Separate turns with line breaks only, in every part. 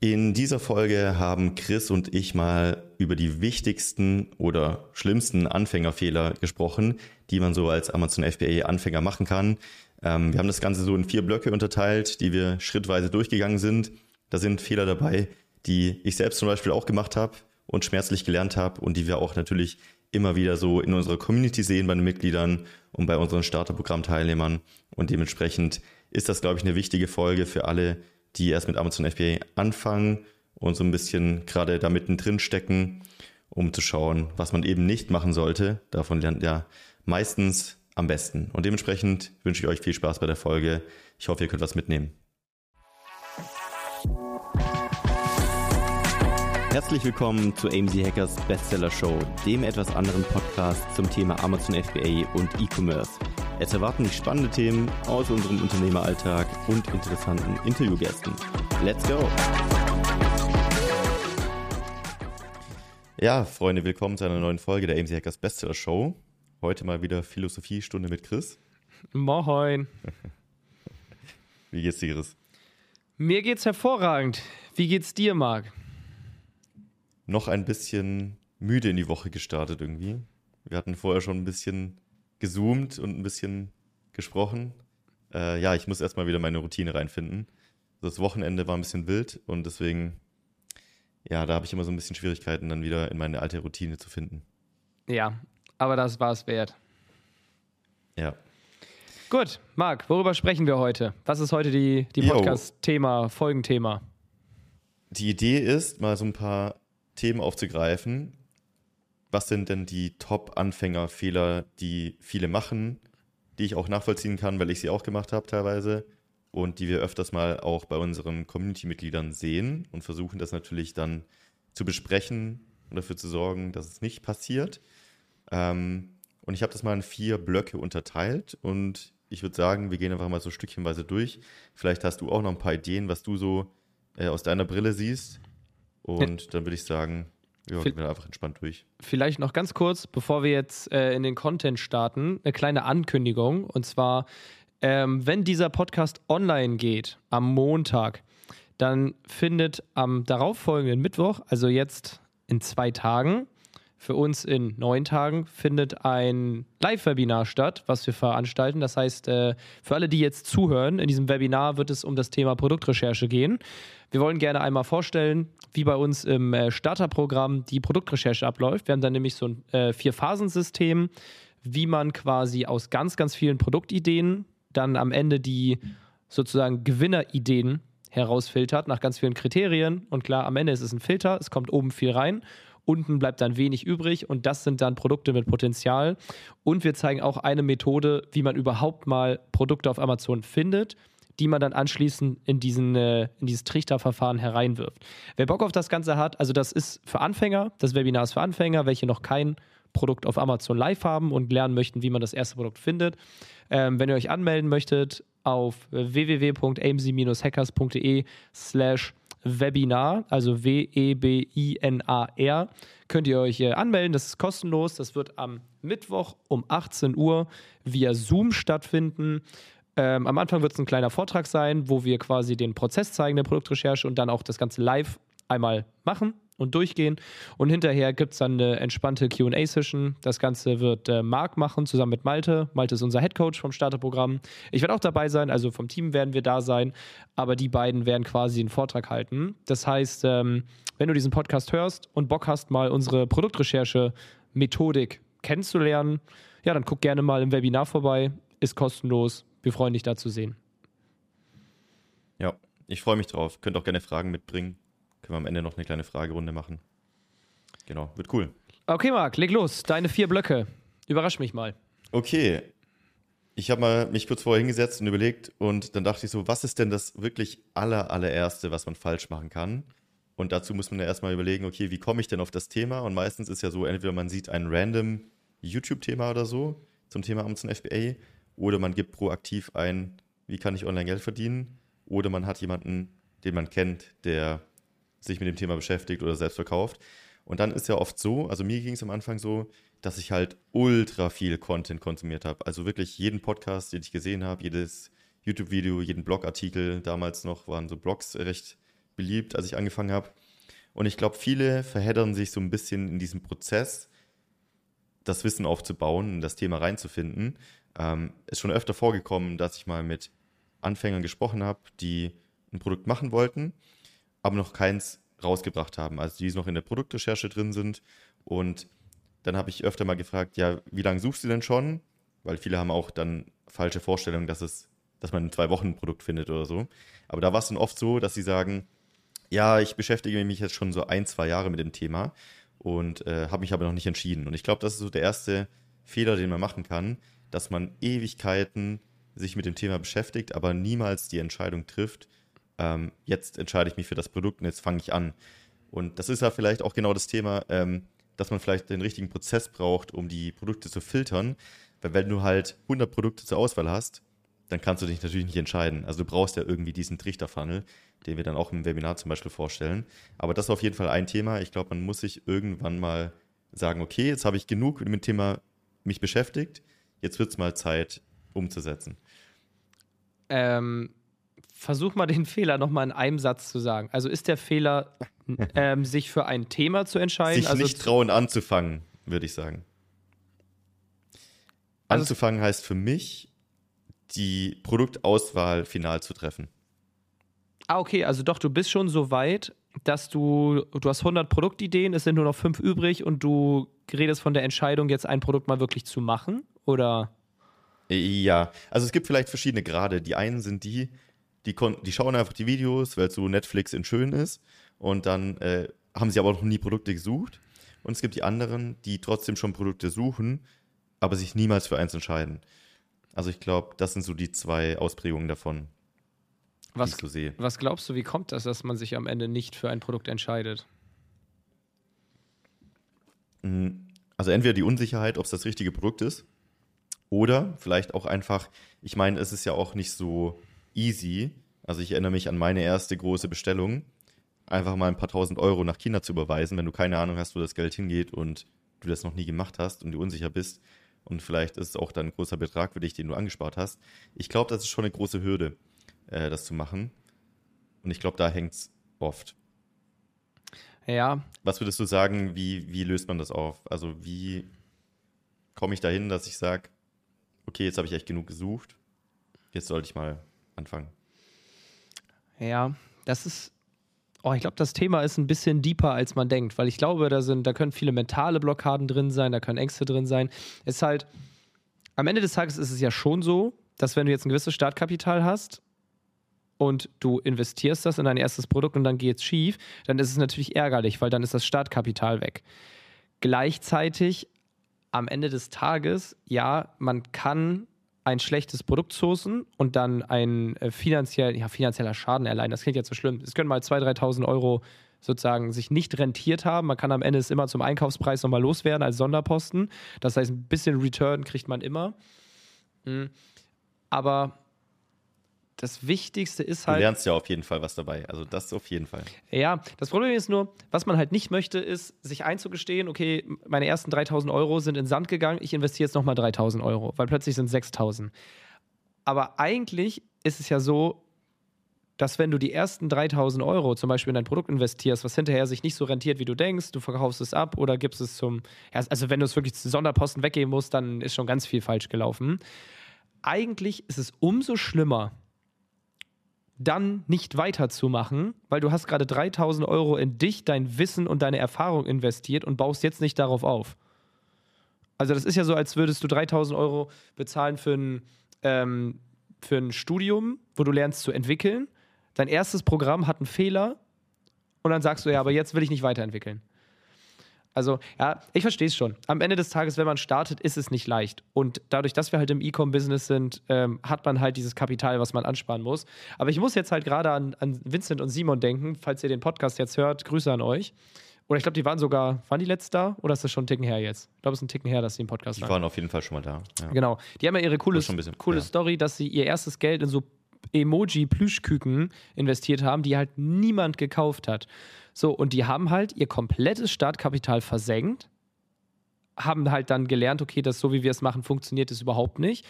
In dieser Folge haben Chris und ich mal über die wichtigsten oder schlimmsten Anfängerfehler gesprochen, die man so als Amazon FBA Anfänger machen kann. Ähm, wir haben das Ganze so in vier Blöcke unterteilt, die wir schrittweise durchgegangen sind. Da sind Fehler dabei, die ich selbst zum Beispiel auch gemacht habe und schmerzlich gelernt habe und die wir auch natürlich immer wieder so in unserer Community sehen bei den Mitgliedern und bei unseren Starterprogramm-Teilnehmern. Und dementsprechend ist das, glaube ich, eine wichtige Folge für alle, die erst mit Amazon FBA anfangen und so ein bisschen gerade da mittendrin stecken, um zu schauen, was man eben nicht machen sollte. Davon lernt ja meistens am besten. Und dementsprechend wünsche ich euch viel Spaß bei der Folge. Ich hoffe, ihr könnt was mitnehmen. Herzlich willkommen zu AMZ Hackers Bestseller Show, dem etwas anderen Podcast zum Thema Amazon FBA und E-Commerce. Es erwarten dich spannende Themen aus unserem Unternehmeralltag und interessanten Interviewgästen. Let's go! Ja, Freunde, willkommen zu einer neuen Folge der AMC Hackers Bestseller Show. Heute mal wieder Philosophiestunde mit Chris.
Moin.
Wie geht's dir, Chris?
Mir geht's hervorragend. Wie geht's dir, Marc?
Noch ein bisschen müde in die Woche gestartet irgendwie. Wir hatten vorher schon ein bisschen gezoomt und ein bisschen gesprochen. Äh, ja, ich muss erstmal wieder meine Routine reinfinden. Das Wochenende war ein bisschen wild und deswegen, ja, da habe ich immer so ein bisschen Schwierigkeiten, dann wieder in meine alte Routine zu finden.
Ja, aber das war es wert.
Ja.
Gut, Marc, worüber sprechen wir heute? Was ist heute die, die Podcast-Thema, Folgenthema?
Die Idee ist, mal so ein paar Themen aufzugreifen, was sind denn die Top-Anfängerfehler, die viele machen, die ich auch nachvollziehen kann, weil ich sie auch gemacht habe teilweise und die wir öfters mal auch bei unseren Community-Mitgliedern sehen und versuchen das natürlich dann zu besprechen und dafür zu sorgen, dass es nicht passiert. Ähm, und ich habe das mal in vier Blöcke unterteilt und ich würde sagen, wir gehen einfach mal so stückchenweise durch. Vielleicht hast du auch noch ein paar Ideen, was du so äh, aus deiner Brille siehst. Und ja. dann würde ich sagen, ja, gehen wir einfach entspannt durch.
Vielleicht noch ganz kurz, bevor wir jetzt äh, in den Content starten, eine kleine Ankündigung. Und zwar, ähm, wenn dieser Podcast online geht am Montag, dann findet am darauffolgenden Mittwoch, also jetzt in zwei Tagen, für uns in neun Tagen findet ein Live-Webinar statt, was wir veranstalten. Das heißt, äh, für alle, die jetzt zuhören, in diesem Webinar wird es um das Thema Produktrecherche gehen. Wir wollen gerne einmal vorstellen, wie bei uns im äh, Starterprogramm die Produktrecherche abläuft. Wir haben dann nämlich so ein äh, Vier-Phasen-System, wie man quasi aus ganz, ganz vielen Produktideen dann am Ende die sozusagen Gewinnerideen herausfiltert nach ganz vielen Kriterien. Und klar, am Ende ist es ein Filter, es kommt oben viel rein Unten bleibt dann wenig übrig und das sind dann Produkte mit Potenzial. Und wir zeigen auch eine Methode, wie man überhaupt mal Produkte auf Amazon findet die man dann anschließend in, diesen, äh, in dieses Trichterverfahren hereinwirft. Wer Bock auf das Ganze hat, also das ist für Anfänger, das Webinar ist für Anfänger, welche noch kein Produkt auf Amazon live haben und lernen möchten, wie man das erste Produkt findet. Ähm, wenn ihr euch anmelden möchtet, auf www.amc-hackers.de slash Webinar, also W-E-B-I-N-A-R, könnt ihr euch anmelden. Das ist kostenlos. Das wird am Mittwoch um 18 Uhr via Zoom stattfinden. Ähm, am Anfang wird es ein kleiner Vortrag sein, wo wir quasi den Prozess zeigen der Produktrecherche und dann auch das Ganze live einmal machen und durchgehen. Und hinterher gibt es dann eine entspannte QA-Session. Das Ganze wird äh, Marc machen, zusammen mit Malte. Malte ist unser Headcoach vom Starterprogramm. Ich werde auch dabei sein, also vom Team werden wir da sein, aber die beiden werden quasi den Vortrag halten. Das heißt, ähm, wenn du diesen Podcast hörst und Bock hast, mal unsere Produktrecherche-Methodik kennenzulernen, ja, dann guck gerne mal im Webinar vorbei. Ist kostenlos. Wir freuen dich da zu sehen.
Ja, ich freue mich drauf. Könnt auch gerne Fragen mitbringen. Können wir am Ende noch eine kleine Fragerunde machen. Genau, wird cool.
Okay, Marc, leg los. Deine vier Blöcke. Überrasch mich mal.
Okay. Ich habe mal mich kurz vorher hingesetzt und überlegt und dann dachte ich so, was ist denn das wirklich aller, allererste, was man falsch machen kann? Und dazu muss man ja erstmal überlegen, okay, wie komme ich denn auf das Thema? Und meistens ist ja so, entweder man sieht ein random YouTube-Thema oder so zum Thema Amazon FBA oder man gibt proaktiv ein, wie kann ich online Geld verdienen? Oder man hat jemanden, den man kennt, der sich mit dem Thema beschäftigt oder selbst verkauft. Und dann ist ja oft so, also mir ging es am Anfang so, dass ich halt ultra viel Content konsumiert habe. Also wirklich jeden Podcast, den ich gesehen habe, jedes YouTube-Video, jeden Blogartikel, damals noch waren so Blogs recht beliebt, als ich angefangen habe. Und ich glaube, viele verheddern sich so ein bisschen in diesem Prozess, das Wissen aufzubauen, in das Thema reinzufinden. Ähm, ist schon öfter vorgekommen, dass ich mal mit Anfängern gesprochen habe, die ein Produkt machen wollten, aber noch keins rausgebracht haben, also die noch in der Produktrecherche drin sind. Und dann habe ich öfter mal gefragt, ja, wie lange suchst du denn schon? Weil viele haben auch dann falsche Vorstellungen, dass es, dass man in zwei Wochen ein Produkt findet oder so. Aber da war es dann oft so, dass sie sagen, ja, ich beschäftige mich jetzt schon so ein, zwei Jahre mit dem Thema und äh, habe mich aber noch nicht entschieden. Und ich glaube, das ist so der erste Fehler, den man machen kann, dass man Ewigkeiten sich mit dem Thema beschäftigt, aber niemals die Entscheidung trifft, ähm, jetzt entscheide ich mich für das Produkt und jetzt fange ich an. Und das ist ja vielleicht auch genau das Thema, ähm, dass man vielleicht den richtigen Prozess braucht, um die Produkte zu filtern. Weil wenn du halt 100 Produkte zur Auswahl hast, dann kannst du dich natürlich nicht entscheiden. Also du brauchst ja irgendwie diesen Trichterfunnel, den wir dann auch im Webinar zum Beispiel vorstellen. Aber das ist auf jeden Fall ein Thema. Ich glaube, man muss sich irgendwann mal sagen, okay, jetzt habe ich genug mit dem Thema mich beschäftigt, jetzt wird es mal Zeit umzusetzen.
Ähm, versuch mal den Fehler nochmal in einem Satz zu sagen. Also ist der Fehler, ähm, sich für ein Thema zu entscheiden?
Sich
also
nicht trauen anzufangen, würde ich sagen. Also anzufangen heißt für mich, die Produktauswahl final zu treffen.
Ah, okay, also doch, du bist schon so weit, dass du, du hast 100 Produktideen, es sind nur noch fünf übrig und du redest von der Entscheidung, jetzt ein Produkt mal wirklich zu machen, oder?
Ja, also es gibt vielleicht verschiedene Grade. Die einen sind die, die, die schauen einfach die Videos, weil so Netflix in schön ist und dann äh, haben sie aber noch nie Produkte gesucht. Und es gibt die anderen, die trotzdem schon Produkte suchen, aber sich niemals für eins entscheiden. Also ich glaube, das sind so die zwei Ausprägungen davon,
was, die ich so sehe. Was glaubst du, wie kommt das, dass man sich am Ende nicht für ein Produkt entscheidet?
Hm, also entweder die Unsicherheit, ob es das richtige Produkt ist, oder vielleicht auch einfach, ich meine, es ist ja auch nicht so easy. Also ich erinnere mich an meine erste große Bestellung, einfach mal ein paar tausend Euro nach China zu überweisen, wenn du keine Ahnung hast, wo das Geld hingeht und du das noch nie gemacht hast und du unsicher bist. Und vielleicht ist es auch dann ein großer Betrag für dich, den du angespart hast. Ich glaube, das ist schon eine große Hürde, äh, das zu machen. Und ich glaube, da hängt es oft.
Ja.
Was würdest du sagen, wie, wie löst man das auf? Also wie komme ich dahin, dass ich sage, okay, jetzt habe ich echt genug gesucht, jetzt sollte ich mal anfangen.
Ja, das ist, oh, ich glaube, das Thema ist ein bisschen deeper, als man denkt, weil ich glaube, da sind, da können viele mentale Blockaden drin sein, da können Ängste drin sein. Es ist halt, am Ende des Tages ist es ja schon so, dass wenn du jetzt ein gewisses Startkapital hast und du investierst das in dein erstes Produkt und dann geht es schief, dann ist es natürlich ärgerlich, weil dann ist das Startkapital weg. Gleichzeitig am Ende des Tages, ja, man kann ein schlechtes Produkt sourcen und dann ein äh, finanziell, ja, finanzieller Schaden erleiden. Das klingt jetzt so schlimm. Es können mal 2.000, 3.000 Euro sozusagen sich nicht rentiert haben. Man kann am Ende es immer zum Einkaufspreis nochmal loswerden als Sonderposten. Das heißt, ein bisschen Return kriegt man immer. Mhm. Aber das Wichtigste ist halt.
Du lernst ja auf jeden Fall was dabei. Also das auf jeden Fall.
Ja, das Problem ist nur, was man halt nicht möchte, ist, sich einzugestehen, okay, meine ersten 3000 Euro sind in Sand gegangen, ich investiere jetzt nochmal 3000 Euro, weil plötzlich sind 6000. Aber eigentlich ist es ja so, dass wenn du die ersten 3000 Euro zum Beispiel in ein Produkt investierst, was hinterher sich nicht so rentiert, wie du denkst, du verkaufst es ab oder gibst es zum, also wenn du es wirklich zu Sonderposten weggeben musst, dann ist schon ganz viel falsch gelaufen. Eigentlich ist es umso schlimmer, dann nicht weiterzumachen, weil du hast gerade 3000 Euro in dich, dein Wissen und deine Erfahrung investiert und baust jetzt nicht darauf auf. Also das ist ja so, als würdest du 3000 Euro bezahlen für ein, ähm, für ein Studium, wo du lernst zu entwickeln. Dein erstes Programm hat einen Fehler und dann sagst du, ja, aber jetzt will ich nicht weiterentwickeln. Also, ja, ich verstehe es schon. Am Ende des Tages, wenn man startet, ist es nicht leicht. Und dadurch, dass wir halt im E-Com-Business sind, ähm, hat man halt dieses Kapital, was man ansparen muss. Aber ich muss jetzt halt gerade an, an Vincent und Simon denken, falls ihr den Podcast jetzt hört. Grüße an euch. Oder ich glaube, die waren sogar, waren die letzt da? Oder ist das schon ein Ticken her jetzt? Ich glaube, es ist ein Ticken her, dass sie im Podcast
waren. Die waren auf jeden Fall schon mal da.
Ja. Genau. Die haben ja ihre coole, bisschen, coole ja. Story, dass sie ihr erstes Geld in so Emoji-Plüschküken investiert haben, die halt niemand gekauft hat. So, und die haben halt ihr komplettes Startkapital versenkt, haben halt dann gelernt, okay, das so wie wir es machen, funktioniert es überhaupt nicht.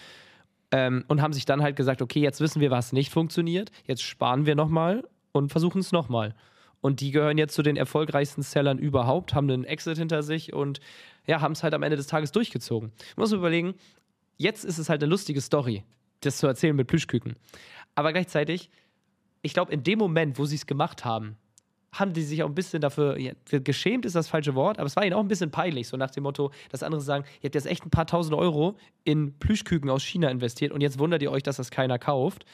Ähm, und haben sich dann halt gesagt, okay, jetzt wissen wir, was nicht funktioniert, jetzt sparen wir nochmal und versuchen es nochmal. Und die gehören jetzt zu den erfolgreichsten Sellern überhaupt, haben einen Exit hinter sich und ja, haben es halt am Ende des Tages durchgezogen. Ich muss überlegen, jetzt ist es halt eine lustige Story, das zu erzählen mit Plüschküken. Aber gleichzeitig, ich glaube, in dem Moment, wo sie es gemacht haben, haben die sich auch ein bisschen dafür, ja, geschämt ist das falsche Wort, aber es war ihnen auch ein bisschen peinlich, so nach dem Motto, dass andere sagen, ihr habt jetzt echt ein paar tausend Euro in Plüschküken aus China investiert und jetzt wundert ihr euch, dass das keiner kauft.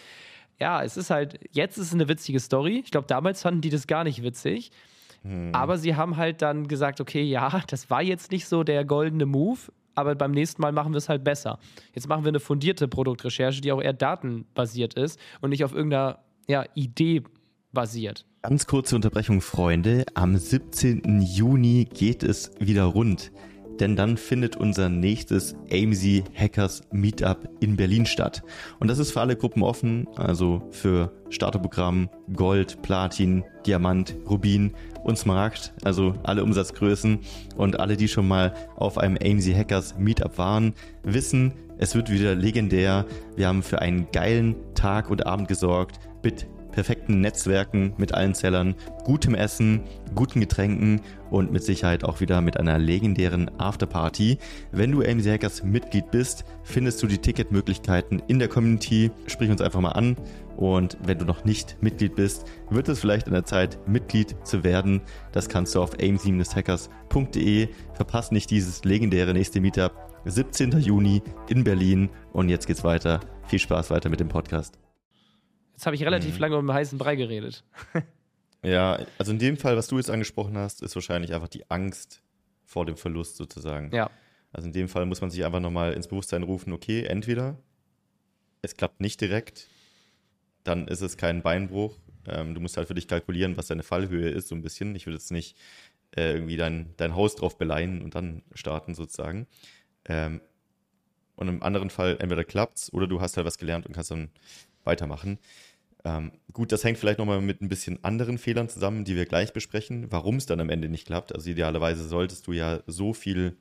Ja, es ist halt, jetzt ist es eine witzige Story. Ich glaube, damals fanden die das gar nicht witzig. Hm. Aber sie haben halt dann gesagt, okay, ja, das war jetzt nicht so der goldene Move, aber beim nächsten Mal machen wir es halt besser. Jetzt machen wir eine fundierte Produktrecherche, die auch eher datenbasiert ist und nicht auf irgendeiner ja, Idee basiert.
Ganz kurze Unterbrechung, Freunde. Am 17. Juni geht es wieder rund, denn dann findet unser nächstes AMZ Hackers Meetup in Berlin statt. Und das ist für alle Gruppen offen, also für Starterprogramm Gold, Platin, Diamant, Rubin und Smaragd, also alle Umsatzgrößen und alle, die schon mal auf einem AMZ Hackers Meetup waren, wissen, es wird wieder legendär. Wir haben für einen geilen Tag und Abend gesorgt mit perfekten Netzwerken mit allen Zellern, gutem Essen, guten Getränken und mit Sicherheit auch wieder mit einer legendären Afterparty. Wenn du AMC Hackers Mitglied bist, findest du die Ticketmöglichkeiten in der Community. Sprich uns einfach mal an. Und wenn du noch nicht Mitglied bist, wird es vielleicht an der Zeit, Mitglied zu werden. Das kannst du auf amc-hackers.de. Verpasst nicht dieses legendäre nächste Meetup. 17. Juni in Berlin. Und jetzt geht's weiter. Viel Spaß weiter mit dem Podcast.
Jetzt habe ich relativ mhm. lange um den heißen Brei geredet.
ja, also in dem Fall, was du jetzt angesprochen hast, ist wahrscheinlich einfach die Angst vor dem Verlust sozusagen.
Ja.
Also in dem Fall muss man sich einfach nochmal ins Bewusstsein rufen, okay, entweder es klappt nicht direkt, dann ist es kein Beinbruch. Ähm, du musst halt für dich kalkulieren, was deine Fallhöhe ist, so ein bisschen. Ich würde jetzt nicht äh, irgendwie dein, dein Haus drauf beleihen und dann starten sozusagen. Ähm, und im anderen Fall entweder klappt's oder du hast halt was gelernt und kannst dann weitermachen. Ähm, gut, das hängt vielleicht nochmal mit ein bisschen anderen Fehlern zusammen, die wir gleich besprechen, warum es dann am Ende nicht klappt. Also idealerweise solltest du ja so viel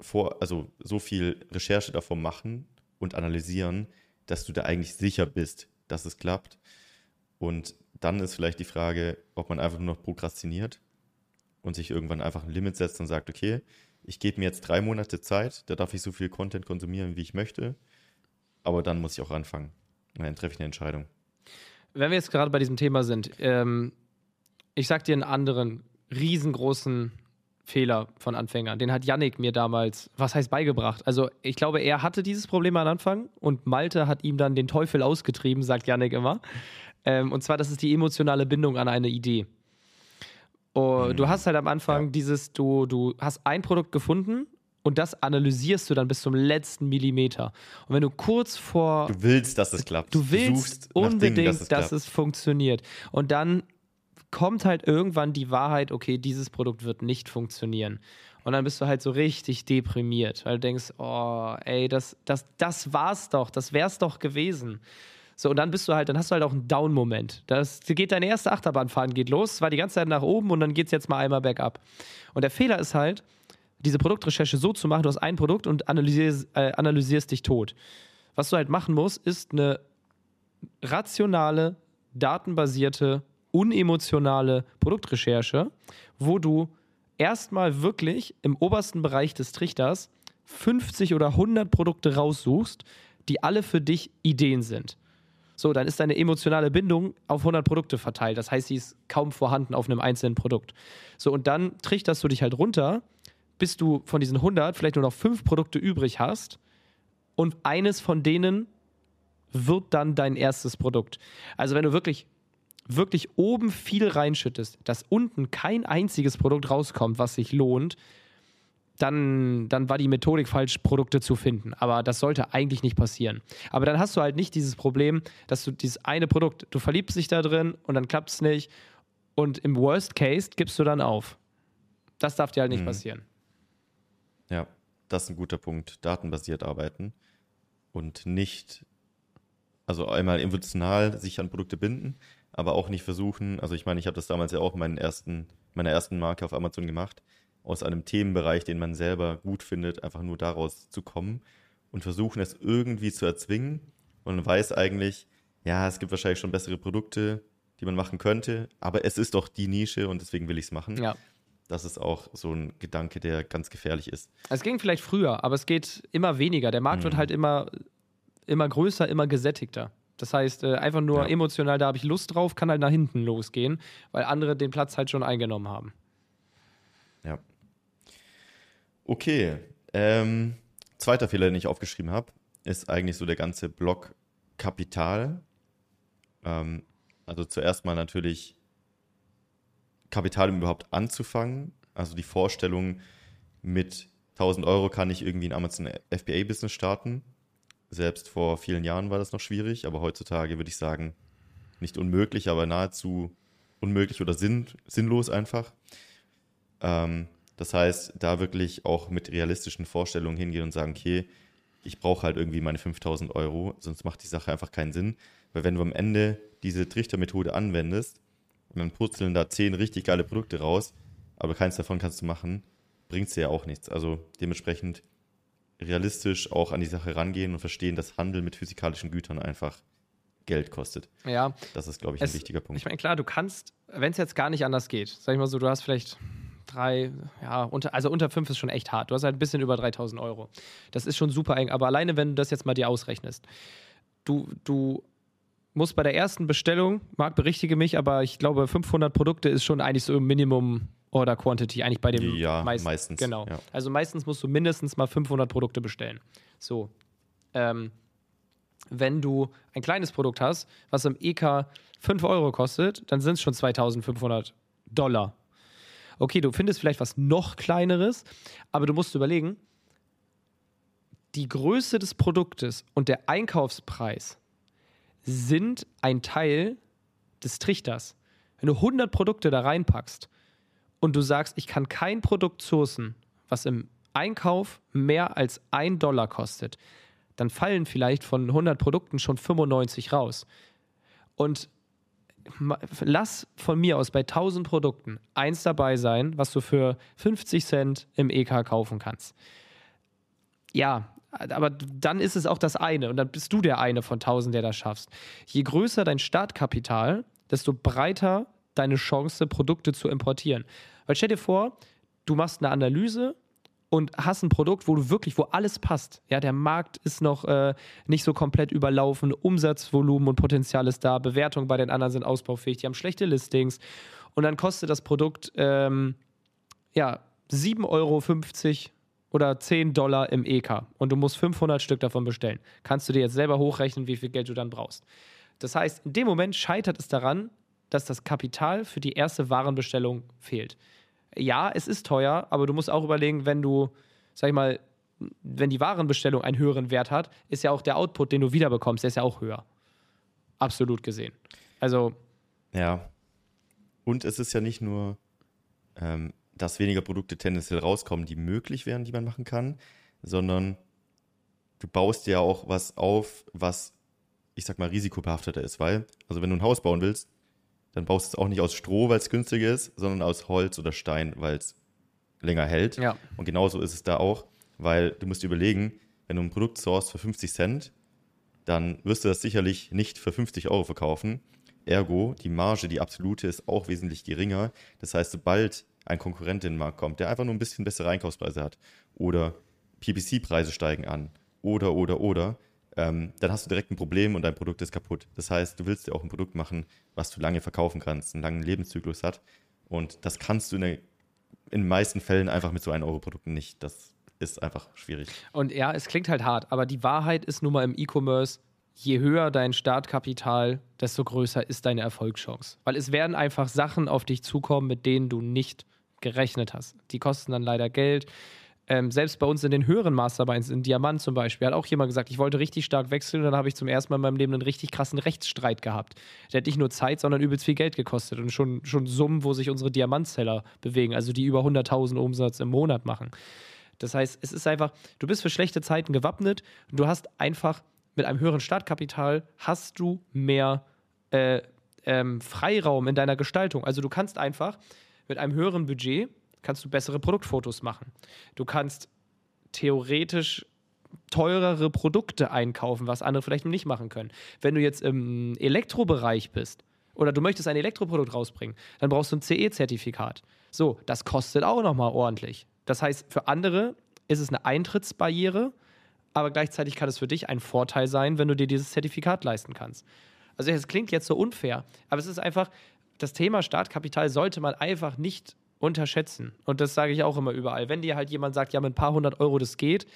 vor, also so viel Recherche davon machen und analysieren, dass du da eigentlich sicher bist, dass es klappt. Und dann ist vielleicht die Frage, ob man einfach nur noch prokrastiniert und sich irgendwann einfach ein Limit setzt und sagt, okay, ich gebe mir jetzt drei Monate Zeit, da darf ich so viel Content konsumieren, wie ich möchte. Aber dann muss ich auch anfangen. Und dann treffe ich eine Entscheidung.
Wenn wir jetzt gerade bei diesem Thema sind, ähm, ich sag dir einen anderen riesengroßen Fehler von Anfängern. Den hat Yannick mir damals, was heißt beigebracht? Also ich glaube, er hatte dieses Problem am Anfang und Malte hat ihm dann den Teufel ausgetrieben, sagt Yannick immer. Ähm, und zwar, das ist die emotionale Bindung an eine Idee. Oh, mhm. Du hast halt am Anfang ja. dieses, du, du hast ein Produkt gefunden und das analysierst du dann bis zum letzten Millimeter. Und wenn du kurz vor.
Du willst, dass es klappt.
Du willst du unbedingt, Dingen, dass, es, dass es funktioniert. Und dann kommt halt irgendwann die Wahrheit, okay, dieses Produkt wird nicht funktionieren. Und dann bist du halt so richtig deprimiert, weil du denkst, oh, ey, das, das, das war's doch, das wär's doch gewesen. So, und dann bist du halt, dann hast du halt auch einen Down-Moment. Das geht deine erste Achterbahnfahren geht los, war die ganze Zeit nach oben und dann geht's jetzt mal einmal bergab. Und der Fehler ist halt, diese Produktrecherche so zu machen, du hast ein Produkt und analysierst, äh, analysierst dich tot. Was du halt machen musst, ist eine rationale, datenbasierte, unemotionale Produktrecherche, wo du erstmal wirklich im obersten Bereich des Trichters 50 oder 100 Produkte raussuchst, die alle für dich Ideen sind. So, dann ist deine emotionale Bindung auf 100 Produkte verteilt. Das heißt, sie ist kaum vorhanden auf einem einzelnen Produkt. So, und dann trichterst du dich halt runter bis du von diesen 100 vielleicht nur noch fünf Produkte übrig hast und eines von denen wird dann dein erstes Produkt. Also wenn du wirklich wirklich oben viel reinschüttest, dass unten kein einziges Produkt rauskommt, was sich lohnt, dann, dann war die Methodik falsch, Produkte zu finden. Aber das sollte eigentlich nicht passieren. Aber dann hast du halt nicht dieses Problem, dass du dieses eine Produkt, du verliebst dich da drin und dann klappt es nicht. Und im Worst Case gibst du dann auf. Das darf dir halt nicht mhm. passieren.
Ja, das ist ein guter Punkt. Datenbasiert arbeiten und nicht, also einmal emotional sich an Produkte binden, aber auch nicht versuchen, also ich meine, ich habe das damals ja auch meinen ersten, meiner ersten Marke auf Amazon gemacht, aus einem Themenbereich, den man selber gut findet, einfach nur daraus zu kommen und versuchen es irgendwie zu erzwingen und man weiß eigentlich, ja, es gibt wahrscheinlich schon bessere Produkte, die man machen könnte, aber es ist doch die Nische und deswegen will ich es machen.
Ja.
Das ist auch so ein Gedanke, der ganz gefährlich ist.
Es ging vielleicht früher, aber es geht immer weniger. Der Markt
Mhm.
wird halt immer, immer größer, immer gesättigter. Das heißt, äh, einfach nur
Ja.
emotional, da habe ich Lust drauf, kann halt nach hinten losgehen, weil andere den Platz halt schon eingenommen haben.
Ja. Okay. Ähm, zweiter Fehler, den ich aufgeschrieben habe, ist eigentlich so der ganze Block Kapital. Ähm, also zuerst mal natürlich Kapital, um überhaupt anzufangen. Also die Vorstellung, mit 1000 Euro kann ich irgendwie ein Amazon FBA-Business starten. Selbst vor vielen Jahren war das noch schwierig, aber heutzutage würde ich sagen, nicht unmöglich, aber nahezu unmöglich oder sinn, sinnlos einfach. Ähm, das heißt, da wirklich auch mit realistischen Vorstellungen hingehen und sagen, okay, ich brauche halt irgendwie meine 5000 Euro, sonst macht die Sache einfach keinen Sinn. Weil wenn du am Ende diese Trichtermethode anwendest und dann purzeln da zehn richtig geile Produkte raus, aber keins davon kannst du machen, bringt es dir ja auch nichts. Also dementsprechend realistisch auch an die Sache rangehen und verstehen, dass Handel mit physikalischen Gütern einfach Geld kostet.
Ja,
Das ist, glaube ich,
Es-
ein wichtiger Punkt.
ich meine, klar, du kannst, wenn es jetzt gar nicht anders geht, sag ich mal so, du hast vielleicht drei, ja, unter, also unter fünf ist schon echt hart. Du hast halt ein bisschen über 3000 Euro. Das ist schon super eng, aber alleine, wenn du das jetzt mal dir ausrechnest, du, du musst bei der ersten Bestellung, Marc, berichtige mich, aber ich glaube, 500 Produkte ist schon eigentlich so im Minimum Order Quantity, eigentlich bei dem
Ja,
meisten.
meistens,
Genau.
ja.
Also meistens musst du mindestens mal 500 Produkte bestellen. So. Ähm, wenn du ein kleines Produkt hast, was im EK 5 Euro kostet, dann sind es schon 2500 Dollar. Okay, du findest vielleicht was noch kleineres, aber du musst überlegen, die Größe des Produktes und der Einkaufspreis sind ein Teil des Trichters. Wenn du 100 Produkte da reinpackst und du sagst, ich kann kein Produkt sourcen, was im Einkauf mehr als 1 Dollar kostet, dann fallen vielleicht von 100 Produkten schon 95 raus. Und lass von mir aus bei 1000 Produkten eins dabei sein, was du für 50 Cent im EK kaufen kannst. Ja, aber dann ist es auch das eine und dann bist du der eine von 1000, der das schaffst. Je größer dein Startkapital, desto breiter deine Chance, Produkte zu importieren. Weil stell dir vor, du machst eine Analyse und hast ein Produkt, wo du wirklich, wo alles passt. Ja, der Markt ist noch äh, nicht so komplett überlaufen, Umsatzvolumen und Potenzial ist da, Bewertungen bei den anderen sind ausbaufähig, die haben schlechte Listings und dann kostet das Produkt ähm, ja 7,50 Euro oder 10 Dollar im EK und du musst 500 Stück davon bestellen. Kannst du dir jetzt selber hochrechnen, wie viel Geld du dann brauchst. Das heißt, in dem Moment scheitert es daran, dass das Kapital für die erste Warenbestellung fehlt. Ja, es ist teuer, aber du musst auch überlegen, wenn du, sag ich mal, wenn die Warenbestellung einen höheren Wert hat, ist ja auch der Output, den du wiederbekommst, der ist ja auch höher. Absolut gesehen. Also,
Ja. Und es ist ja nicht nur, ähm, dass weniger Produkte tendenziell rauskommen, die möglich wären, die man machen kann, sondern du baust ja auch was auf, was, ich sag mal, risikobehafteter ist, weil, also wenn du ein Haus bauen willst, dann baust du es auch nicht aus Stroh, weil es günstiger ist, sondern aus Holz oder Stein, weil es länger hält.
ja.
Und genauso ist es da auch, weil du musst dir überlegen, wenn du ein Produkt sourst für 50 Cent, dann wirst du das sicherlich nicht für 50 Euro verkaufen. Ergo, die Marge, die absolute, ist auch wesentlich geringer. Das heißt, sobald ein Konkurrent in den Markt kommt, der einfach nur ein bisschen bessere Einkaufspreise hat oder PPC-Preise steigen an oder, oder, oder, ähm, dann hast du direkt ein Problem und dein Produkt ist kaputt. Das heißt, du willst dir auch ein Produkt machen, was du lange verkaufen kannst, einen langen Lebenszyklus hat. Und das kannst du in, der, in den meisten Fällen einfach mit so 1-Euro-Produkten nicht. Das ist einfach schwierig.
Und ja, es klingt halt hart, aber die Wahrheit ist nun mal im E-Commerce, je höher dein Startkapital, desto größer ist deine Erfolgschance. Weil es werden einfach Sachen auf dich zukommen, mit denen du nicht gerechnet hast. Die kosten dann leider Geld. Ähm, selbst bei uns in den höheren Masterminds, in Diamant zum Beispiel, hat auch jemand gesagt, ich wollte richtig stark wechseln und dann habe ich zum ersten Mal in meinem Leben einen richtig krassen Rechtsstreit gehabt. Der hat nicht nur Zeit, sondern übelst viel Geld gekostet und schon, schon Summen, wo sich unsere Diamantseller bewegen, also die über 100.000 Umsatz im Monat machen. Das heißt, es ist einfach, du bist für schlechte Zeiten gewappnet und du hast einfach mit einem höheren Startkapital hast du mehr äh, ähm, Freiraum in deiner Gestaltung. Also du kannst einfach mit einem höheren Budget kannst du bessere Produktfotos machen. Du kannst theoretisch teurere Produkte einkaufen, was andere vielleicht nicht machen können. Wenn du jetzt im Elektrobereich bist oder du möchtest ein Elektroprodukt rausbringen, dann brauchst du ein CE-Zertifikat. So, das kostet auch nochmal ordentlich. Das heißt, für andere ist es eine Eintrittsbarriere, aber gleichzeitig kann es für dich ein Vorteil sein, wenn du dir dieses Zertifikat leisten kannst. Also es klingt jetzt so unfair, aber es ist einfach, das Thema Startkapital sollte man einfach nicht unterschätzen. Und das sage ich auch immer überall. Wenn dir halt jemand sagt, ja, mit ein paar hundert Euro das geht,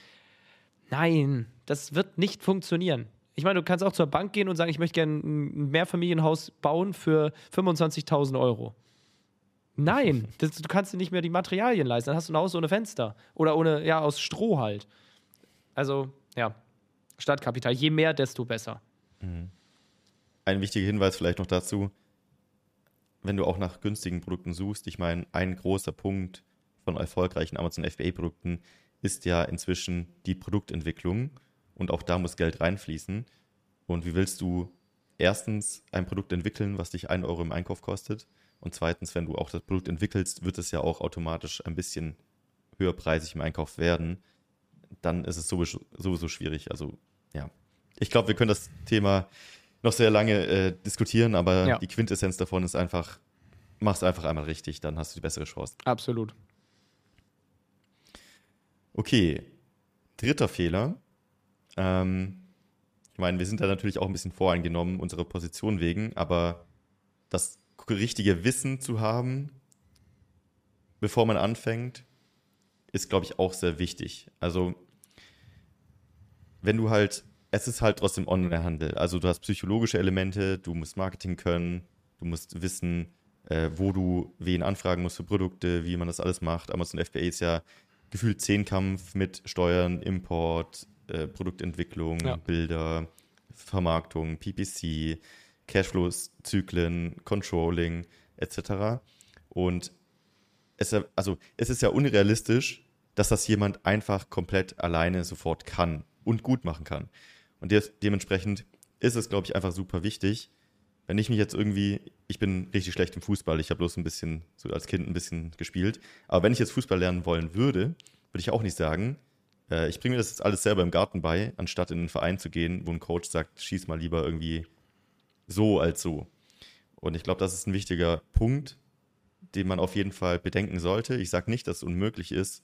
nein, das wird nicht funktionieren. Ich meine, du kannst auch zur Bank gehen und sagen, ich möchte gerne ein Mehrfamilienhaus bauen für 25.000 Euro. Nein, das, du kannst dir nicht mehr die Materialien leisten. Dann hast du ein Haus ohne Fenster oder ohne, ja, aus Stroh halt. Also, ja, Startkapital. Je mehr, desto besser. Mhm.
Ein wichtiger Hinweis vielleicht noch dazu, wenn du auch nach günstigen Produkten suchst, ich meine, ein großer Punkt von erfolgreichen Amazon FBA-Produkten ist ja inzwischen die Produktentwicklung und auch da muss Geld reinfließen. Und wie willst du erstens ein Produkt entwickeln, was dich 1 Euro im Einkauf kostet? Und zweitens, wenn du auch das Produkt entwickelst, wird es ja auch automatisch ein bisschen höherpreisig im Einkauf werden. Dann ist es sowieso, sowieso schwierig. Also ja, ich glaube, wir können das Thema noch sehr lange äh, diskutieren, aber ja. die Quintessenz davon ist einfach, mach es einfach einmal richtig, dann hast du die bessere Chance.
Absolut.
Okay, dritter Fehler. Ähm, ich meine, wir sind da natürlich auch ein bisschen voreingenommen, unserer Position wegen, aber das richtige Wissen zu haben, bevor man anfängt, ist, glaube ich, auch sehr wichtig. Also, wenn du halt es ist halt trotzdem Onlinehandel. Also du hast psychologische Elemente, du musst Marketing können, du musst wissen, äh, wo du wen anfragen musst für Produkte, wie man das alles macht. Amazon FBA ist ja gefühlt Zehnkampf mit Steuern, Import, äh, Produktentwicklung, ja. Bilder, Vermarktung, PPC, Cashflow-Zyklen, Controlling etc. Und es, also, es ist ja unrealistisch, dass das jemand einfach komplett alleine sofort kann und gut machen kann. Und de dementsprechend ist es, glaube ich, einfach super wichtig, wenn ich mich jetzt irgendwie, ich bin richtig schlecht im Fußball, ich habe bloß ein bisschen, so als Kind ein bisschen gespielt, aber wenn ich jetzt Fußball lernen wollen würde, würde ich auch nicht sagen, äh, ich bringe mir das jetzt alles selber im Garten bei, anstatt in einen Verein zu gehen, wo ein Coach sagt, schieß mal lieber irgendwie so als so. Und ich glaube, das ist ein wichtiger Punkt, den man auf jeden Fall bedenken sollte. Ich sage nicht, dass es unmöglich ist,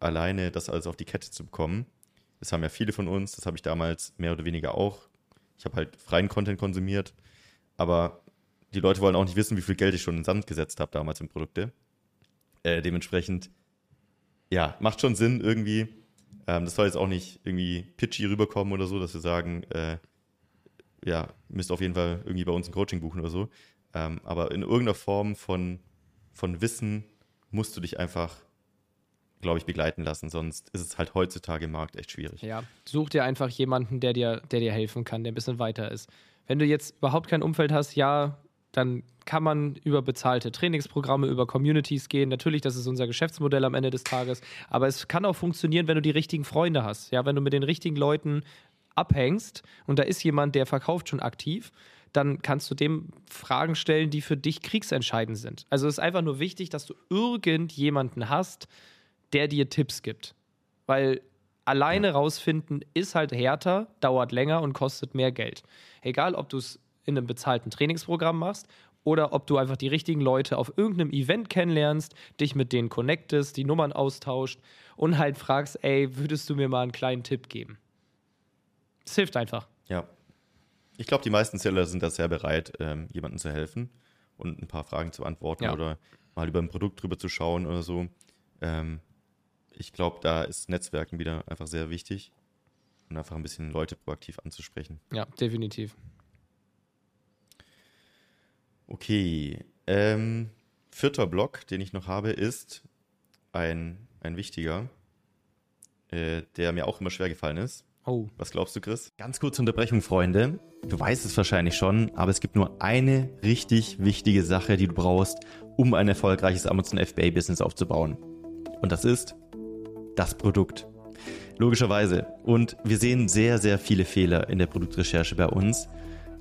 alleine das alles auf die Kette zu bekommen. Das haben ja viele von uns, das habe ich damals mehr oder weniger auch. Ich habe halt freien Content konsumiert, aber die Leute wollen auch nicht wissen, wie viel Geld ich schon in den Sand gesetzt habe damals in Produkte. Äh, dementsprechend, ja, macht schon Sinn irgendwie. Ähm, das soll jetzt auch nicht irgendwie pitchy rüberkommen oder so, dass wir sagen, äh, ja, müsst auf jeden Fall irgendwie bei uns ein Coaching buchen oder so. Ähm, aber in irgendeiner Form von, von Wissen musst du dich einfach glaube ich, begleiten lassen. Sonst ist es halt heutzutage im Markt echt schwierig.
Ja, such dir einfach jemanden, der dir, der dir helfen kann, der ein bisschen weiter ist. Wenn du jetzt überhaupt kein Umfeld hast, ja, dann kann man über bezahlte Trainingsprogramme, über Communities gehen. Natürlich, das ist unser Geschäftsmodell am Ende des Tages. Aber es kann auch funktionieren, wenn du die richtigen Freunde hast. Ja, wenn du mit den richtigen Leuten abhängst und da ist jemand, der verkauft schon aktiv, dann kannst du dem Fragen stellen, die für dich kriegsentscheidend sind. Also es ist einfach nur wichtig, dass du irgendjemanden hast, der dir Tipps gibt. Weil alleine ja. rausfinden ist halt härter, dauert länger und kostet mehr Geld. Egal, ob du es in einem bezahlten Trainingsprogramm machst oder ob du einfach die richtigen Leute auf irgendeinem Event kennenlernst, dich mit denen connectest, die Nummern austauscht und halt fragst, ey, würdest du mir mal einen kleinen Tipp geben? Es hilft einfach.
Ja. Ich glaube, die meisten Seller sind da sehr bereit, ähm, jemandem zu helfen und ein paar Fragen zu antworten ja. oder mal über ein Produkt drüber zu schauen oder so. Ähm, ich glaube, da ist Netzwerken wieder einfach sehr wichtig und einfach ein bisschen Leute proaktiv anzusprechen.
Ja, definitiv.
Okay. Ähm, vierter Block, den ich noch habe, ist ein, ein wichtiger, äh, der mir auch immer schwer gefallen ist. Oh. Was glaubst du, Chris? Ganz kurze Unterbrechung, Freunde. Du weißt es wahrscheinlich schon, aber es gibt nur eine richtig wichtige Sache, die du brauchst, um ein erfolgreiches Amazon FBA-Business aufzubauen. Und das ist das Produkt. Logischerweise. Und wir sehen sehr, sehr viele Fehler in der Produktrecherche bei uns.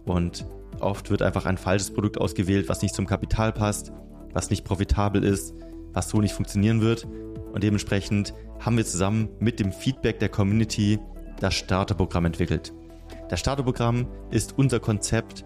Und oft wird einfach ein falsches Produkt ausgewählt, was nicht zum Kapital passt, was nicht profitabel ist, was so nicht funktionieren wird. Und dementsprechend haben wir zusammen mit dem Feedback der Community das Starterprogramm entwickelt. Das Starterprogramm ist unser Konzept,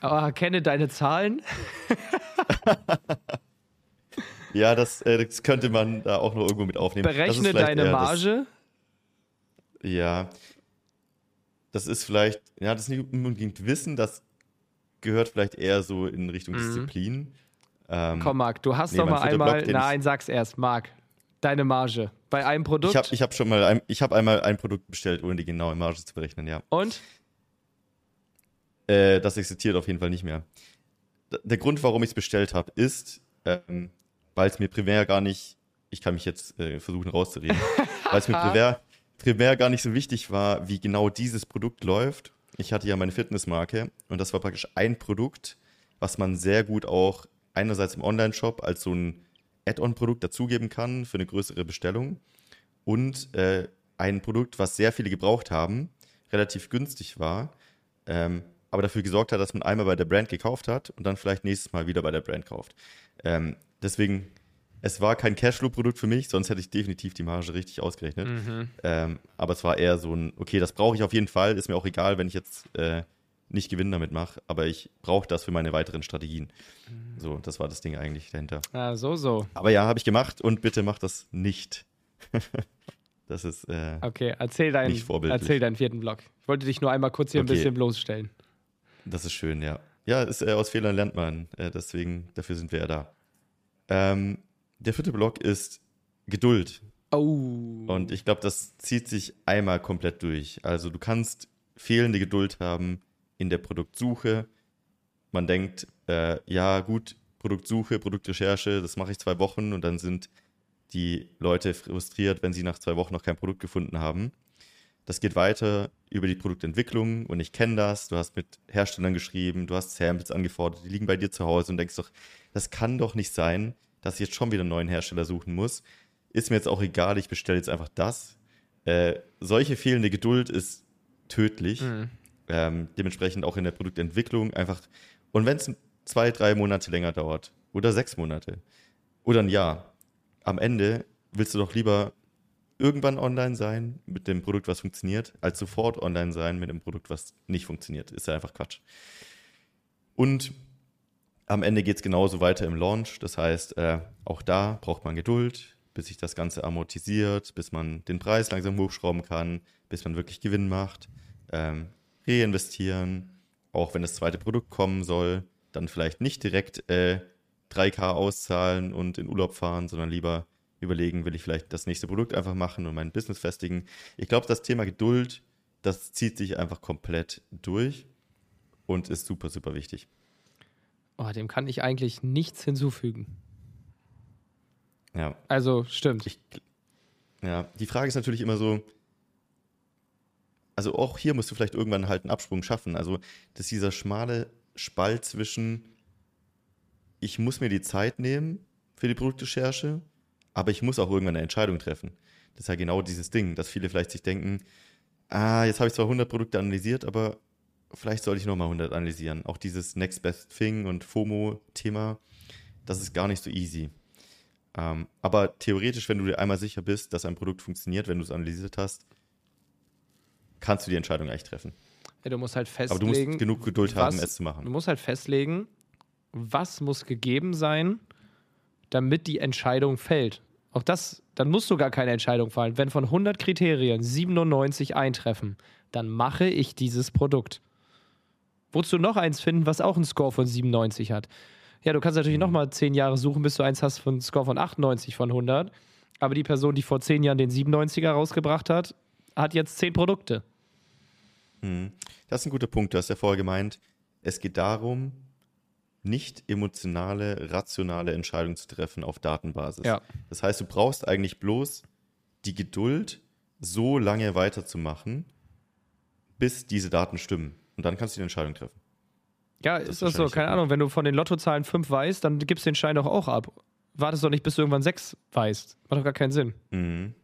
Aber kenne deine Zahlen.
ja, das, äh, das, könnte man da auch noch irgendwo mit aufnehmen.
Berechne deine Marge.
Das, ja. Das ist vielleicht, ja, das ist nicht unbedingt Wissen, das gehört vielleicht eher so in Richtung mhm. Disziplin.
Ähm, Komm, Marc, du hast nee, doch mal einmal, nein, sag's erst, Marc, deine Marge bei einem Produkt.
Ich habe ich hab schon mal, ein, ich habe einmal ein Produkt bestellt, ohne die genaue Marge zu berechnen, ja.
Und?
Äh, das existiert auf jeden Fall nicht mehr. Der Grund, warum ich es bestellt habe, ist, ähm, weil es mir primär gar nicht, ich kann mich jetzt äh, versuchen rauszureden, weil es mir primär, primär gar nicht so wichtig war, wie genau dieses Produkt läuft. Ich hatte ja meine Fitnessmarke und das war praktisch ein Produkt, was man sehr gut auch einerseits im Online-Shop als so ein Add-on-Produkt dazugeben kann für eine größere Bestellung und äh, ein Produkt, was sehr viele gebraucht haben, relativ günstig war, ähm, aber dafür gesorgt hat, dass man einmal bei der Brand gekauft hat und dann vielleicht nächstes Mal wieder bei der Brand kauft. Ähm, deswegen, es war kein Cashflow-Produkt für mich, sonst hätte ich definitiv die Marge richtig ausgerechnet. Mhm. Ähm, aber es war eher so ein, okay, das brauche ich auf jeden Fall, ist mir auch egal, wenn ich jetzt äh, nicht Gewinn damit mache, aber ich brauche das für meine weiteren Strategien. Mhm. So, das war das Ding eigentlich dahinter.
Ah, so, so.
Aber ja, habe ich gemacht und bitte mach das nicht. das ist äh,
okay, erzähl deinen, erzähl deinen vierten Blog. Ich wollte dich nur einmal kurz hier okay. ein bisschen bloßstellen.
Das ist schön, ja. Ja, ist, äh, aus Fehlern lernt man. Äh, deswegen, dafür sind wir ja da. Ähm, der vierte Block ist Geduld.
Oh.
Und ich glaube, das zieht sich einmal komplett durch. Also du kannst fehlende Geduld haben in der Produktsuche. Man denkt, äh, ja gut, Produktsuche, Produktrecherche, das mache ich zwei Wochen und dann sind die Leute frustriert, wenn sie nach zwei Wochen noch kein Produkt gefunden haben. Das geht weiter über die Produktentwicklung und ich kenne das. Du hast mit Herstellern geschrieben, du hast Samples angefordert, die liegen bei dir zu Hause und denkst doch, das kann doch nicht sein, dass ich jetzt schon wieder einen neuen Hersteller suchen muss. Ist mir jetzt auch egal, ich bestelle jetzt einfach das. Äh, solche fehlende Geduld ist tödlich. Mhm. Ähm, dementsprechend auch in der Produktentwicklung einfach. Und wenn es zwei, drei Monate länger dauert oder sechs Monate oder ein Jahr, am Ende willst du doch lieber irgendwann online sein mit dem Produkt, was funktioniert, als sofort online sein mit dem Produkt, was nicht funktioniert. Ist ja einfach Quatsch. Und am Ende geht es genauso weiter im Launch. Das heißt, äh, auch da braucht man Geduld, bis sich das Ganze amortisiert, bis man den Preis langsam hochschrauben kann, bis man wirklich Gewinn macht. Ähm, reinvestieren, auch wenn das zweite Produkt kommen soll, dann vielleicht nicht direkt äh, 3K auszahlen und in Urlaub fahren, sondern lieber überlegen, will ich vielleicht das nächste Produkt einfach machen und mein Business festigen. Ich glaube, das Thema Geduld, das zieht sich einfach komplett durch und ist super, super wichtig.
Oh, dem kann ich eigentlich nichts hinzufügen.
Ja.
Also, stimmt. Ich,
ja, die Frage ist natürlich immer so, also auch hier musst du vielleicht irgendwann halt einen Absprung schaffen. Also, dass dieser schmale Spalt zwischen, ich muss mir die Zeit nehmen für die Produktrecherche aber ich muss auch irgendwann eine Entscheidung treffen. Das ist ja genau dieses Ding, dass viele vielleicht sich denken, ah, jetzt habe ich zwar 100 Produkte analysiert, aber vielleicht sollte ich nochmal 100 analysieren. Auch dieses Next Best Thing und FOMO-Thema, das ist gar nicht so easy. Ähm, aber theoretisch, wenn du dir einmal sicher bist, dass ein Produkt funktioniert, wenn du es analysiert hast, kannst du die Entscheidung eigentlich treffen.
Ja, du musst halt festlegen.
Aber du musst genug Geduld was, haben, es zu machen.
Du musst halt festlegen, was muss gegeben sein, damit die Entscheidung fällt. Auch das, dann musst du gar keine Entscheidung fallen. Wenn von 100 Kriterien 97 eintreffen, dann mache ich dieses Produkt. Wozu noch eins finden, was auch einen Score von 97 hat? Ja, du kannst natürlich nochmal zehn Jahre suchen, bis du eins hast von Score von 98 von 100. Aber die Person, die vor zehn Jahren den 97er rausgebracht hat, hat jetzt zehn Produkte.
Mhm. Das ist ein guter Punkt. Du hast ja vorher gemeint, es geht darum, nicht emotionale, rationale Entscheidungen zu treffen auf Datenbasis. Ja. Das heißt, du brauchst eigentlich bloß die Geduld, so lange weiterzumachen, bis diese Daten stimmen. Und dann kannst du die Entscheidung treffen.
Ja, das ist das so? Keine Ahnung, wenn du von den Lottozahlen fünf weißt, dann gibst du den Schein doch auch ab. Wartest doch nicht, bis du irgendwann sechs weißt. Macht doch gar keinen Sinn. Mhm.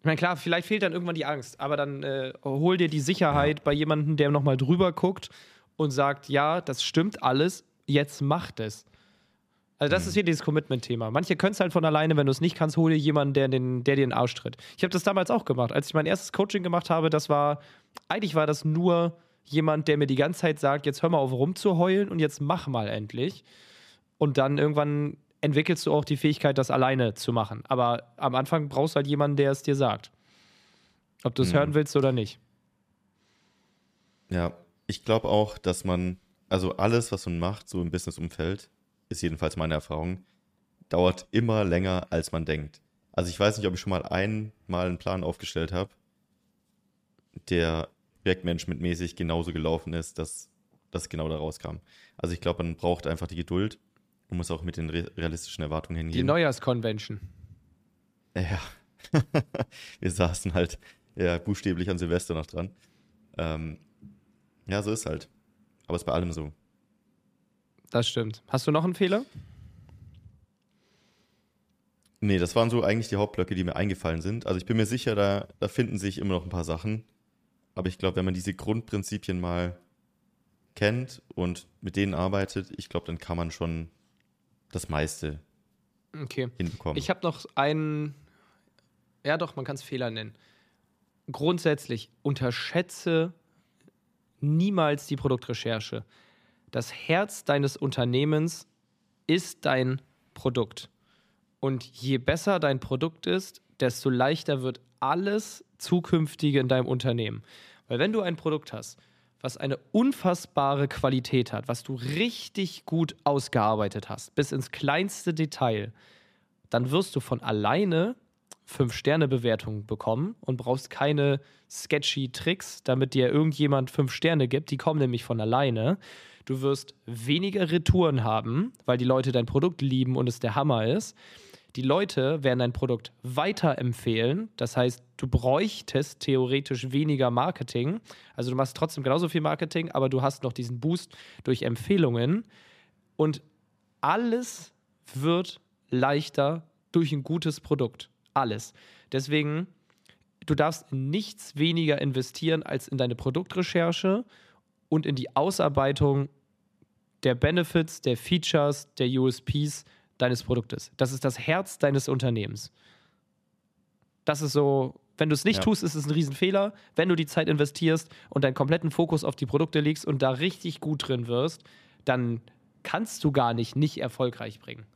Ich meine, klar, vielleicht fehlt dann irgendwann die Angst, aber dann äh, hol dir die Sicherheit ja. bei jemandem, der nochmal drüber guckt und sagt, ja, das stimmt alles, jetzt macht es. Also das mhm. ist hier dieses Commitment-Thema. Manche können es halt von alleine, wenn du es nicht kannst, hol dir jemanden, der, den, der dir den Arsch tritt. Ich habe das damals auch gemacht. Als ich mein erstes Coaching gemacht habe, das war, eigentlich war das nur jemand, der mir die ganze Zeit sagt, jetzt hör mal auf rumzuheulen und jetzt mach mal endlich. Und dann irgendwann entwickelst du auch die Fähigkeit, das alleine zu machen. Aber am Anfang brauchst du halt jemanden, der es dir sagt. Ob du es mhm. hören willst oder nicht.
Ja, ich glaube auch, dass man, also alles, was man macht, so im Business-Umfeld, ist jedenfalls meine Erfahrung, dauert immer länger, als man denkt. Also ich weiß nicht, ob ich schon mal einmal einen Plan aufgestellt habe, der Projektmanagement-mäßig genauso gelaufen ist, dass das genau da rauskam. Also ich glaube, man braucht einfach die Geduld und muss auch mit den realistischen Erwartungen hingehen.
Die Neujahrskonvention.
Ja. Wir saßen halt ja, buchstäblich an Silvester noch dran. Ähm, ja, so ist halt. Aber es ist bei allem so.
Das stimmt. Hast du noch einen Fehler?
Nee, das waren so eigentlich die Hauptblöcke, die mir eingefallen sind. Also ich bin mir sicher, da, da finden sich immer noch ein paar Sachen. Aber ich glaube, wenn man diese Grundprinzipien mal kennt und mit denen arbeitet, ich glaube, dann kann man schon das meiste
okay. hinbekommen. Ich habe noch einen, ja doch, man kann es Fehler nennen. Grundsätzlich unterschätze niemals die Produktrecherche. Das Herz deines Unternehmens ist dein Produkt. Und je besser dein Produkt ist, desto leichter wird alles zukünftige in deinem Unternehmen. Weil wenn du ein Produkt hast, was eine unfassbare Qualität hat, was du richtig gut ausgearbeitet hast, bis ins kleinste Detail, dann wirst du von alleine Fünf-Sterne-Bewertungen bekommen und brauchst keine sketchy Tricks, damit dir irgendjemand fünf Sterne gibt. Die kommen nämlich von alleine. Du wirst weniger Retouren haben, weil die Leute dein Produkt lieben und es der Hammer ist. Die Leute werden dein Produkt weiterempfehlen. Das heißt, du bräuchtest theoretisch weniger Marketing. Also du machst trotzdem genauso viel Marketing, aber du hast noch diesen Boost durch Empfehlungen. Und alles wird leichter durch ein gutes Produkt. Alles. Deswegen, du darfst nichts weniger investieren als in deine Produktrecherche und in die Ausarbeitung der Benefits, der Features, der USPs deines Produktes. Das ist das Herz deines Unternehmens. Das ist so, wenn du es nicht ja. tust, ist es ein Riesenfehler. Wenn du die Zeit investierst und deinen kompletten Fokus auf die Produkte legst und da richtig gut drin wirst, dann kannst du gar nicht nicht erfolgreich bringen.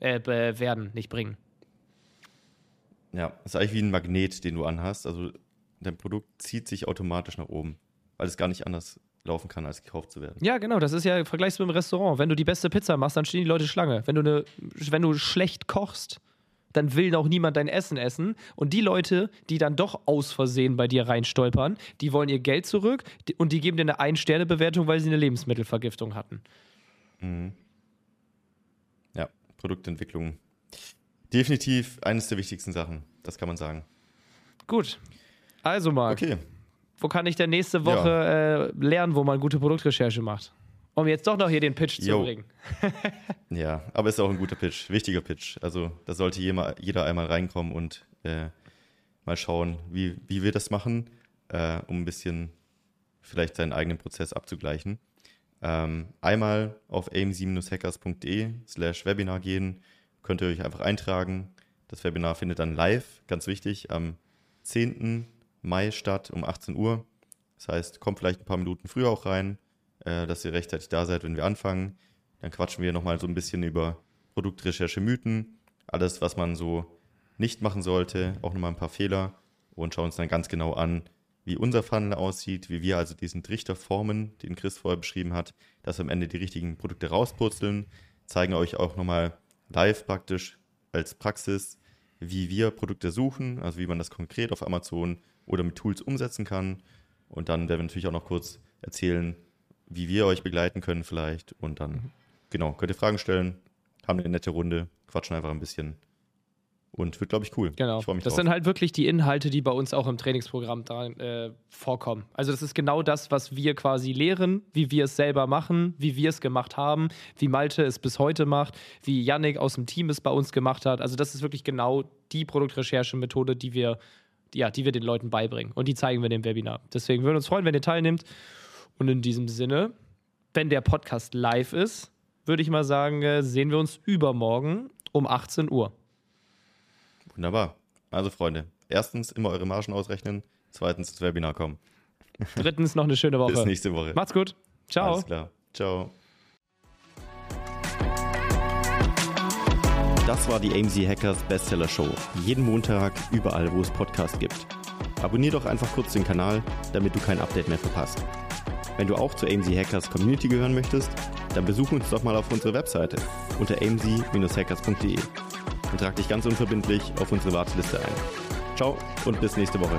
Äh, werden, nicht bringen.
Ja, das ist eigentlich wie ein Magnet, den du anhast. Also dein Produkt zieht sich automatisch nach oben, weil es gar nicht anders laufen kann, als gekauft zu werden.
Ja, genau. Das ist ja vergleichst mit dem Restaurant. Wenn du die beste Pizza machst, dann stehen die Leute Schlange. Wenn du, eine, wenn du schlecht kochst, dann will auch niemand dein Essen essen. Und die Leute, die dann doch aus Versehen bei dir reinstolpern, die wollen ihr Geld zurück und die geben dir eine Ein-Sterne-Bewertung, weil sie eine Lebensmittelvergiftung hatten.
Mhm. Ja, Produktentwicklung. Definitiv eines der wichtigsten Sachen. Das kann man sagen.
Gut. Also, Marc. Okay wo kann ich denn nächste Woche ja. äh, lernen, wo man gute Produktrecherche macht? Um jetzt doch noch hier den Pitch zu bringen.
ja, aber ist auch ein guter Pitch, wichtiger Pitch. Also da sollte jeder einmal reinkommen und äh, mal schauen, wie, wie wir das machen, äh, um ein bisschen vielleicht seinen eigenen Prozess abzugleichen. Ähm, einmal auf aim7-hackers.de slash Webinar gehen, könnt ihr euch einfach eintragen. Das Webinar findet dann live, ganz wichtig, am 10. Mai statt um 18 Uhr. Das heißt, kommt vielleicht ein paar Minuten früher auch rein, äh, dass ihr rechtzeitig da seid, wenn wir anfangen. Dann quatschen wir nochmal so ein bisschen über Produktrecherche, Mythen, alles, was man so nicht machen sollte, auch nochmal ein paar Fehler und schauen uns dann ganz genau an, wie unser Funnel aussieht, wie wir also diesen Trichter formen, den Chris vorher beschrieben hat, dass wir am Ende die richtigen Produkte rauspurzeln, zeigen euch auch nochmal live praktisch als Praxis, wie wir Produkte suchen, also wie man das konkret auf Amazon oder mit Tools umsetzen kann. Und dann werden wir natürlich auch noch kurz erzählen, wie wir euch begleiten können vielleicht. Und dann, mhm. genau, könnt ihr Fragen stellen, haben eine nette Runde, quatschen einfach ein bisschen. Und wird, glaube ich, cool.
Genau.
Ich das
drauf. sind halt wirklich die Inhalte, die bei uns auch im Trainingsprogramm dran, äh, vorkommen. Also das ist genau das, was wir quasi lehren, wie wir es selber machen, wie wir es gemacht haben, wie Malte es bis heute macht, wie Yannick aus dem Team es bei uns gemacht hat. Also das ist wirklich genau die Produktrecherche-Methode, die wir, ja, die wir den Leuten beibringen. Und die zeigen wir in dem Webinar. Deswegen würden wir uns freuen, wenn ihr teilnehmt. Und in diesem Sinne, wenn der Podcast live ist, würde ich mal sagen, äh, sehen wir uns übermorgen um 18 Uhr.
Wunderbar. Also Freunde, erstens immer eure Margen ausrechnen, zweitens ins Webinar kommen.
Drittens noch eine schöne Woche.
Bis nächste Woche.
Macht's gut. Ciao.
Alles klar. Ciao. Das war die AMZ Hackers Bestseller Show. Jeden Montag, überall, wo es Podcasts gibt. Abonnier doch einfach kurz den Kanal, damit du kein Update mehr verpasst. Wenn du auch zur AMZ Hackers Community gehören möchtest, dann besuch uns doch mal auf unserer Webseite unter amz-hackers.de und trag dich ganz unverbindlich auf unsere Warteliste ein. Ciao und bis nächste Woche.